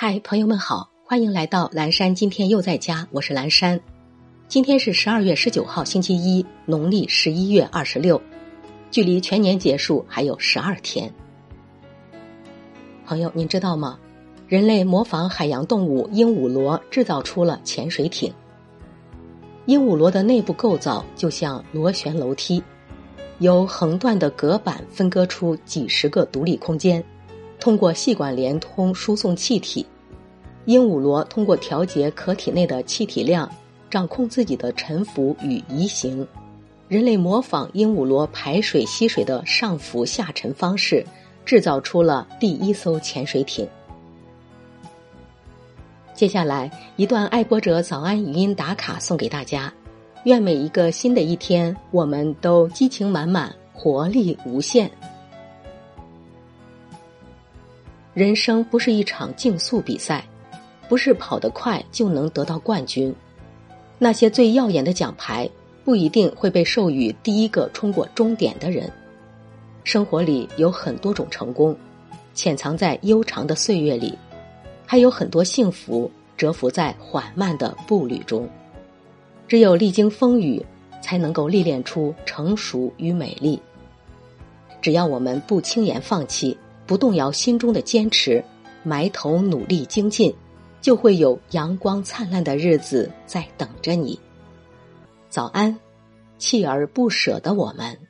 嗨，朋友们好，欢迎来到蓝山。今天又在家，我是蓝山。今天是十二月十九号，星期一，农历十一月二十六，距离全年结束还有十二天。朋友，您知道吗？人类模仿海洋动物鹦鹉螺制造出了潜水艇。鹦鹉螺的内部构造就像螺旋楼梯，由横断的隔板分割出几十个独立空间。通过细管连通输送气体，鹦鹉螺通过调节壳体内的气体量，掌控自己的沉浮与移行。人类模仿鹦鹉螺排水吸水的上浮下沉方式，制造出了第一艘潜水艇。接下来一段爱播者早安语音打卡送给大家，愿每一个新的一天，我们都激情满满，活力无限。人生不是一场竞速比赛，不是跑得快就能得到冠军。那些最耀眼的奖牌，不一定会被授予第一个冲过终点的人。生活里有很多种成功，潜藏在悠长的岁月里，还有很多幸福蛰伏在缓慢的步履中。只有历经风雨，才能够历练出成熟与美丽。只要我们不轻言放弃。不动摇心中的坚持，埋头努力精进，就会有阳光灿烂的日子在等着你。早安，锲而不舍的我们。